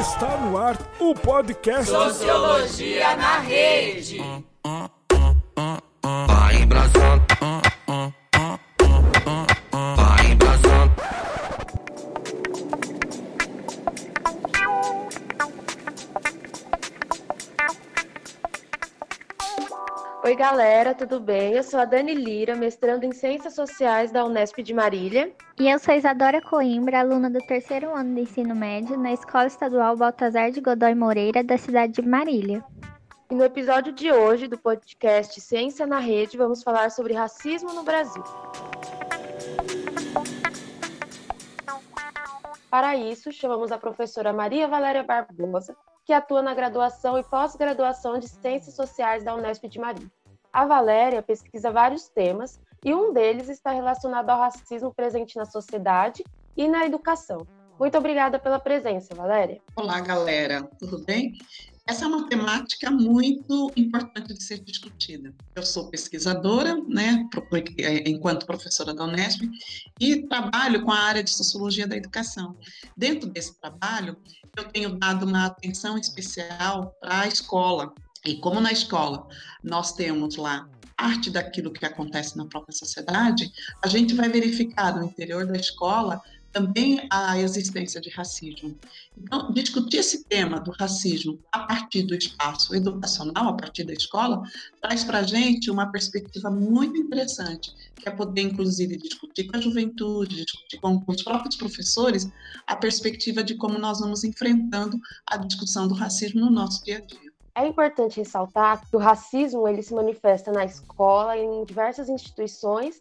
Está no ar o podcast Sociologia na Rede. Vai embrasando. Oi, galera, tudo bem? Eu sou a Dani Lira, mestrando em Ciências Sociais da Unesp de Marília. E eu sou Isadora Coimbra, aluna do terceiro ano do ensino médio na Escola Estadual Baltazar de Godoy Moreira, da cidade de Marília. E no episódio de hoje do podcast Ciência na Rede, vamos falar sobre racismo no Brasil. Para isso, chamamos a professora Maria Valéria Barbosa, que atua na graduação e pós-graduação de Ciências Sociais da Unesp de Marília. A Valéria pesquisa vários temas e um deles está relacionado ao racismo presente na sociedade e na educação. Muito obrigada pela presença, Valéria. Olá, galera, tudo bem? Essa é uma temática muito importante de ser discutida. Eu sou pesquisadora, né, enquanto professora da Unesp, e trabalho com a área de sociologia da educação. Dentro desse trabalho, eu tenho dado uma atenção especial a escola. E como na escola nós temos lá parte daquilo que acontece na própria sociedade, a gente vai verificar no interior da escola também a existência de racismo. Então, discutir esse tema do racismo a partir do espaço educacional, a partir da escola, traz para a gente uma perspectiva muito interessante, que é poder, inclusive, discutir com a juventude, discutir com os próprios professores, a perspectiva de como nós vamos enfrentando a discussão do racismo no nosso dia a dia. É importante ressaltar que o racismo ele se manifesta na escola, em diversas instituições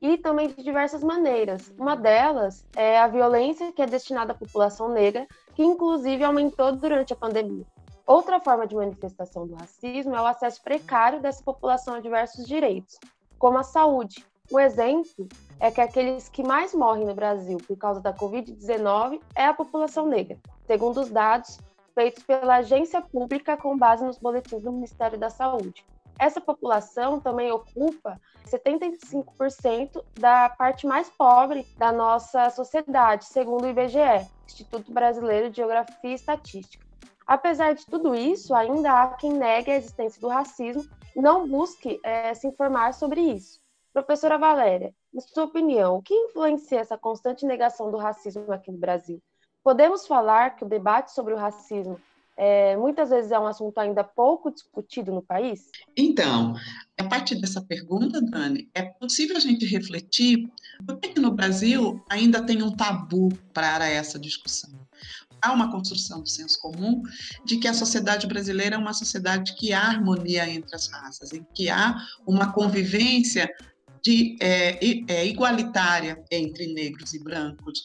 e também de diversas maneiras. Uma delas é a violência que é destinada à população negra, que inclusive aumentou durante a pandemia. Outra forma de manifestação do racismo é o acesso precário dessa população a diversos direitos, como a saúde. Um exemplo é que aqueles que mais morrem no Brasil por causa da Covid-19 é a população negra, segundo os dados feitos pela agência pública com base nos boletins do Ministério da Saúde. Essa população também ocupa 75% da parte mais pobre da nossa sociedade, segundo o IBGE, Instituto Brasileiro de Geografia e Estatística. Apesar de tudo isso, ainda há quem negue a existência do racismo e não busque é, se informar sobre isso. Professora Valéria, na sua opinião, o que influencia essa constante negação do racismo aqui no Brasil? Podemos falar que o debate sobre o racismo é, muitas vezes é um assunto ainda pouco discutido no país? Então, a partir dessa pergunta, Dani, é possível a gente refletir por que no Brasil ainda tem um tabu para essa discussão? Há uma construção do senso comum de que a sociedade brasileira é uma sociedade que há harmonia entre as raças, em que há uma convivência de, é, é, igualitária entre negros e brancos,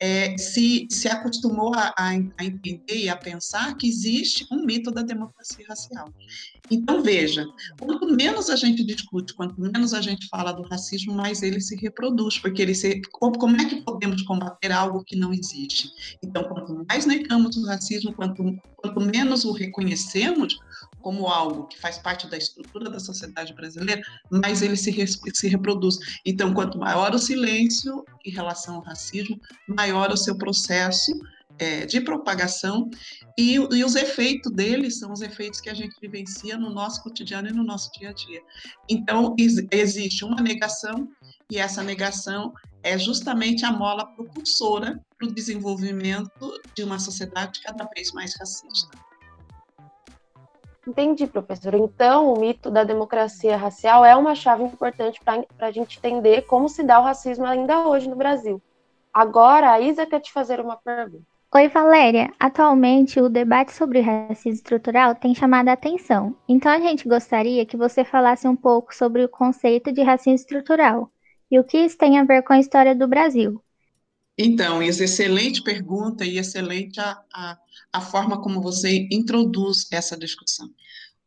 é, se, se acostumou a, a, entender e a pensar que existe um mito da democracia racial. Então, veja, quanto menos a gente discute, quanto menos a gente fala do racismo, mais ele se reproduz, porque ele se, como é que podemos combater algo que não existe? Então, quanto mais negamos o racismo, quanto, quanto menos o reconhecemos, como algo que faz parte da estrutura da sociedade brasileira, mais ele se, se reproduz. Então, quanto maior o silêncio em relação ao racismo, maior o seu processo é, de propagação e, e, os efeitos dele são os efeitos que a gente vivencia no nosso cotidiano e no nosso dia a dia. Então, existe uma negação e essa negação é justamente a mola propulsora para o desenvolvimento de uma sociedade cada vez mais racista. Entendi, professor. Então, o mito da democracia racial é uma chave importante para a gente entender como se dá o racismo ainda hoje no Brasil. Agora, a Isa quer te fazer uma pergunta. Oi, Valéria. Atualmente, o debate sobre racismo estrutural tem chamado a atenção. Então, a gente gostaria que você falasse um pouco sobre o conceito de racismo estrutural e o que isso tem a ver com a história do Brasil. Então, Isa, excelente pergunta e excelente a, a, a forma como você introduz essa discussão.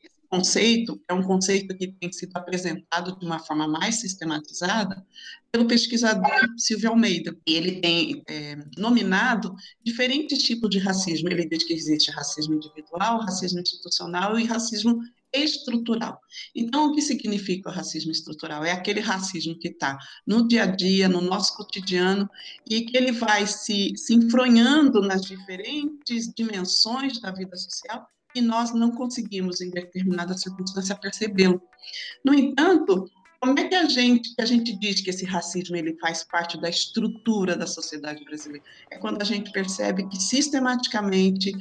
Esse conceito é um conceito que tem sido apresentado de uma forma mais sistematizada pelo pesquisador Silvio Almeida. Ele tem é, nominado diferentes tipos de racismo. Ele diz que existe racismo individual, racismo institucional e racismo estrutural. Então, o que significa o racismo estrutural? É aquele racismo que está no dia a dia, no nosso cotidiano, e que ele vai se, se enfronhando nas diferentes dimensões da vida social e nós não conseguimos, em determinada circunstância, percebê-lo. No entanto, como é que a gente, a gente diz que esse racismo ele faz parte da estrutura da sociedade brasileira? É quando a gente percebe que sistematicamente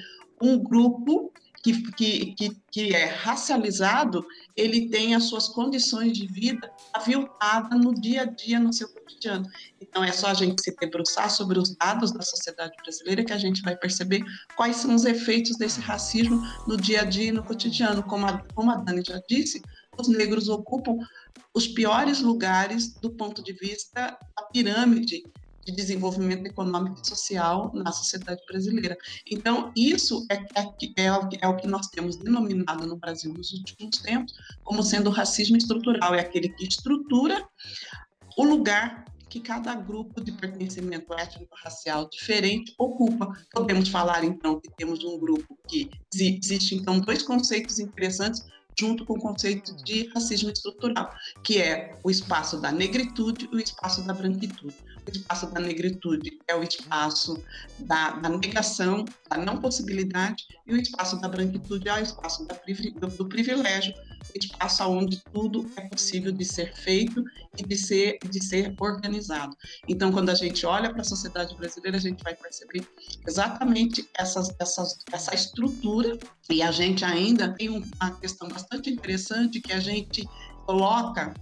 um grupo que, que, que, que é racializado, ele tem as suas condições de vida aviltadas no dia a dia, no seu cotidiano. Então, é só a gente se debruçar sobre os dados da sociedade brasileira que a gente vai perceber quais são os efeitos desse racismo no dia a dia e no cotidiano. Como a, como a Dani já disse, os negros ocupam os piores lugares do ponto de vista da pirâmide de desenvolvimento econômico e social na sociedade brasileira. Então, isso é, é, é, é, o que nós temos denominado no Brasil nos últimos tempos como sendo o racismo estrutural, é aquele que estrutura o lugar que cada grupo de pertencimento étnico-racial diferente ocupa. Podemos falar, então, que temos um grupo que existe, então, dois conceitos interessantes junto com o conceito de racismo estrutural, que é o espaço da negritude e o espaço da branquitude. O espaço da negritude é o espaço da, da negação, da não possibilidade, e o espaço da branquitude é o espaço da, do, do privilégio, espaço onde tudo é possível de ser feito e de ser, de ser organizado. Então, quando a gente olha para a sociedade brasileira, a gente vai perceber exatamente essas, essas, essa estrutura, e a gente ainda tem uma questão bastante interessante que a gente coloca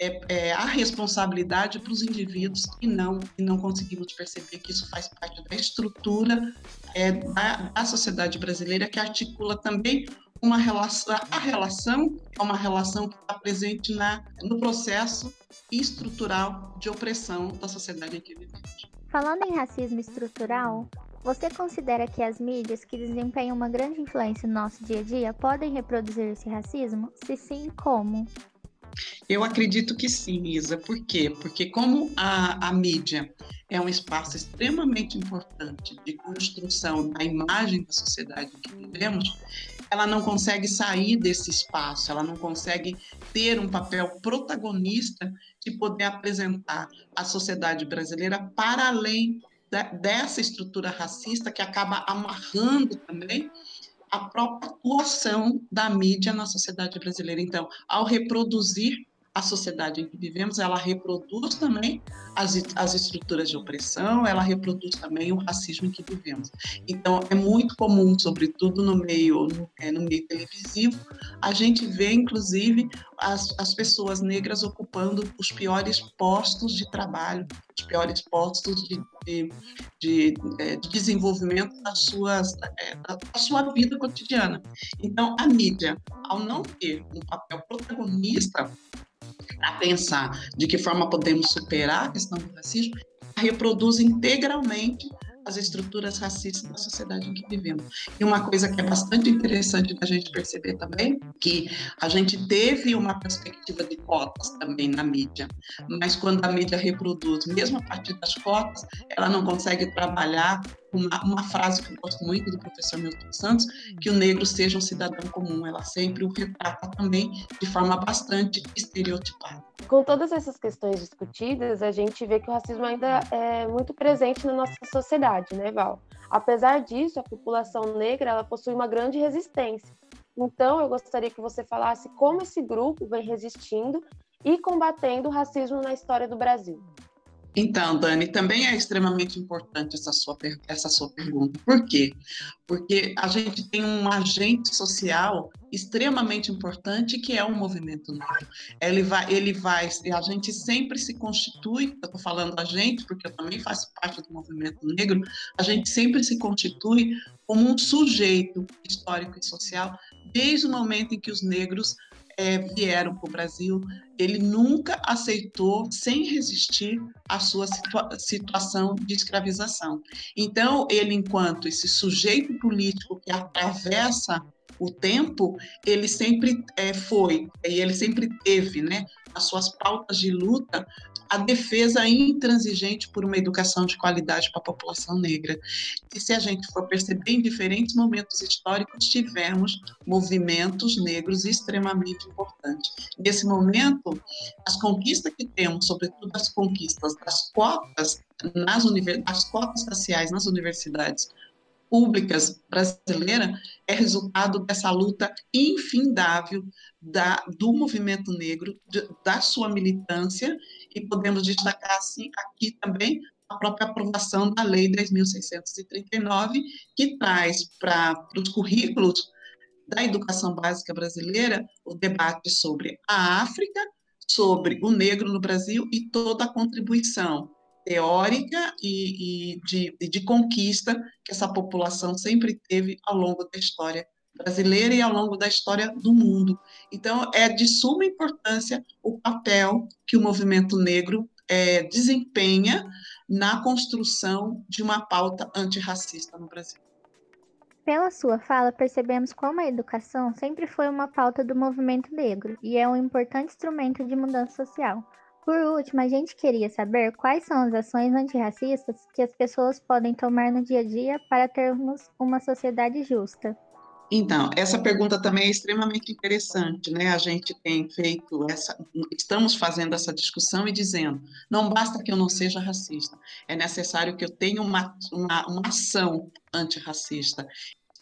é, é, a responsabilidade para os indivíduos e não, e não conseguimos perceber que isso faz parte da estrutura é, da, da sociedade brasileira que articula também uma relação, a relação é uma relação que está presente na, no processo estrutural de opressão da sociedade em que vivemos. Falando em racismo estrutural, você considera que as mídias que desempenham uma grande influência no nosso dia a dia podem reproduzir esse racismo? Se sim, como? Eu acredito que sim, Isa. Por quê? Porque como a, a mídia é um espaço extremamente importante de construção da imagem da sociedade que vivemos, ela não consegue sair desse espaço, ela não consegue ter um papel protagonista de poder apresentar a sociedade brasileira para além da, dessa estrutura racista que acaba amarrando também a própria atuação da mídia na sociedade brasileira. Então, ao reproduzir a sociedade em que vivemos, ela reproduz também as, as estruturas de opressão, ela reproduz também o racismo em que vivemos. Então, é muito comum, sobretudo no meio, no, é, no meio televisivo, a gente vê, inclusive, as, as pessoas negras ocupando os piores postos de trabalho, os piores postos de, de, de, é, de desenvolvimento das suas, é, da, da sua vida cotidiana. Então, a mídia, ao não ter um papel protagonista a pensar de que forma podemos superar a questão do racismo, reproduz integralmente as estruturas racistas da sociedade em que vivemos. E uma coisa que é bastante interessante da gente perceber também, que a gente teve uma perspectiva de cotas também na mídia, mas quando a mídia reproduz, mesmo a partir das cotas, ela não consegue trabalhar uma, uma, frase que eu gosto muito do professor Milton Santos, que o negro seja um cidadão comum. Ela sempre o retrata também de forma bastante estereotipada. Com todas essas questões discutidas, a gente vê que o racismo ainda é muito presente na nossa sociedade, né, Val? Apesar disso, a população negra ela possui uma grande resistência. Então, eu gostaria que você falasse como esse grupo vem resistindo e combatendo o racismo na história do Brasil. Então, Dani, também é extremamente importante essa sua, essa sua pergunta. Por quê? Porque a gente tem um agente social extremamente importante que é o movimento negro. Ele vai, ele vai, a gente sempre se constitui, eu estou falando a gente, porque eu também faço parte do movimento negro, a gente sempre se constitui como um sujeito histórico e social desde o momento em que os negros é, vieram para o Brasil, ele nunca aceitou, sem resistir, a sua situa situação de escravização. Então, ele, enquanto esse sujeito político que atravessa o tempo, ele sempre é, foi, e ele sempre teve, né, as suas pautas de luta a defesa intransigente por uma educação de qualidade para a população negra. E se a gente for perceber, em diferentes momentos históricos, tivemos movimentos negros extremamente importantes. Nesse momento, as conquistas que temos, sobretudo as conquistas das cotas nas as cotas raciais nas universidades públicas brasileiras é resultado dessa luta infindável da, do movimento negro, de, da sua militância, e podemos destacar assim, aqui também a própria aprovação da Lei 10.639, que traz para os currículos da educação básica brasileira o debate sobre a África, sobre o negro no Brasil e toda a contribuição teórica e, e de, de conquista que essa população sempre teve ao longo da história brasileira e ao longo da história do mundo. Então, é de suma importância o papel que o movimento negro é, desempenha na construção de uma pauta antirracista no Brasil. Pela sua fala, percebemos como a educação sempre foi uma pauta do movimento negro e é um importante instrumento de mudança social. Por último, a gente queria saber quais são as ações antirracistas que as pessoas podem tomar no dia a dia para termos uma sociedade justa. Então, essa pergunta também é extremamente interessante, né? A gente tem feito essa, estamos fazendo essa discussão e dizendo, não basta que eu não seja racista, é necessário que eu tenha uma, uma, uma ação antirracista.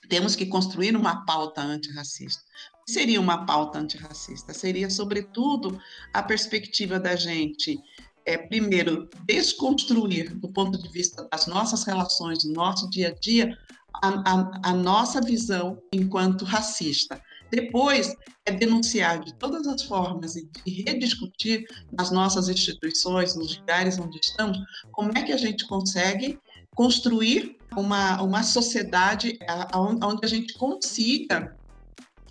Temos que construir uma pauta antirracista seria uma pauta antirracista? Seria, sobretudo, a perspectiva da gente, é, primeiro, desconstruir, do ponto de vista das nossas relações, do nosso dia a dia, a, a, a nossa visão enquanto racista. Depois, é denunciar de todas as formas e rediscutir nas nossas instituições, nos lugares onde estamos, como é que a gente consegue construir uma, uma sociedade onde a gente consiga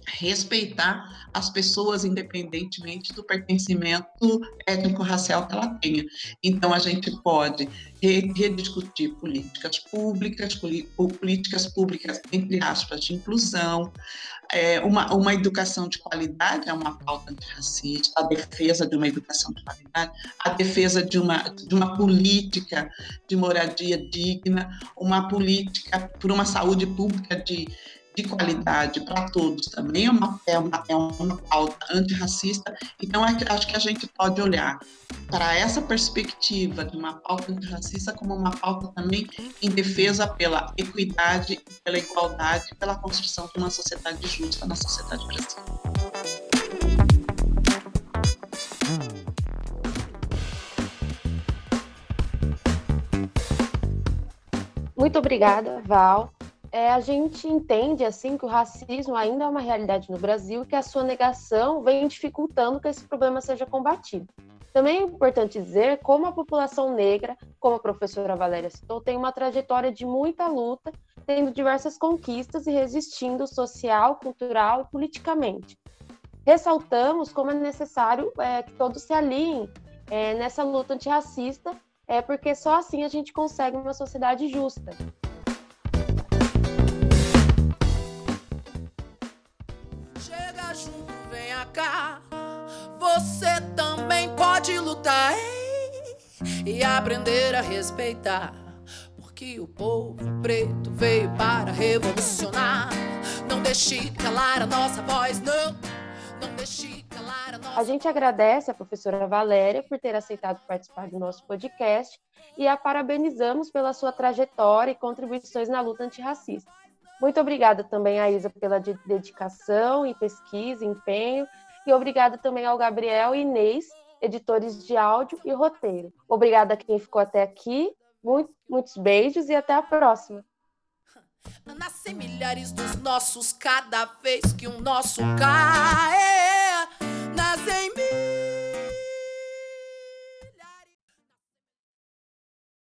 respeitar as pessoas independentemente do pertencimento étnico-racial que ela tenha. Então, a gente pode rediscutir políticas públicas, políticas públicas, entre aspas, de inclusão, é, uma, uma educação de qualidade é uma pauta antirracista, a defesa de uma educação de qualidade, a defesa de uma, de uma política de moradia digna, uma política por uma saúde pública de de qualidade para todos também é uma, é uma, é uma pauta antirracista. Então, é acho que a gente pode olhar para essa perspectiva de uma pauta antirracista como uma pauta também em defesa pela equidade, pela igualdade, pela construção de uma sociedade justa na sociedade brasileira. Muito obrigada, Val é, a gente entende assim que o racismo ainda é uma realidade no Brasil e que a sua negação vem dificultando que esse problema seja combatido. Também é importante dizer como a população negra, como a professora Valéria citou, tem uma trajetória de muita luta, tendo diversas conquistas e resistindo social, cultural e politicamente. Ressaltamos como é necessário é, que todos se alinhem é, nessa luta antirracista, é, porque só assim a gente consegue uma sociedade justa. Cá. Você também pode lutar ei, e aprender a respeitar. Porque o povo preto veio para revolucionar. Não deixe calar a nossa voz, não. Não deixe calar a nossa A gente agradece a professora Valéria por ter aceitado participar do nosso podcast e a parabenizamos pela sua trajetória e contribuições na luta antirracista. Muito obrigada também a Isa pela dedicação e pesquisa, empenho e obrigada também ao Gabriel e Inês, editores de áudio e roteiro. Obrigada a quem ficou até aqui. Muito, muitos beijos e até a próxima. Nascem milhares dos nossos cada vez que um nosso cai.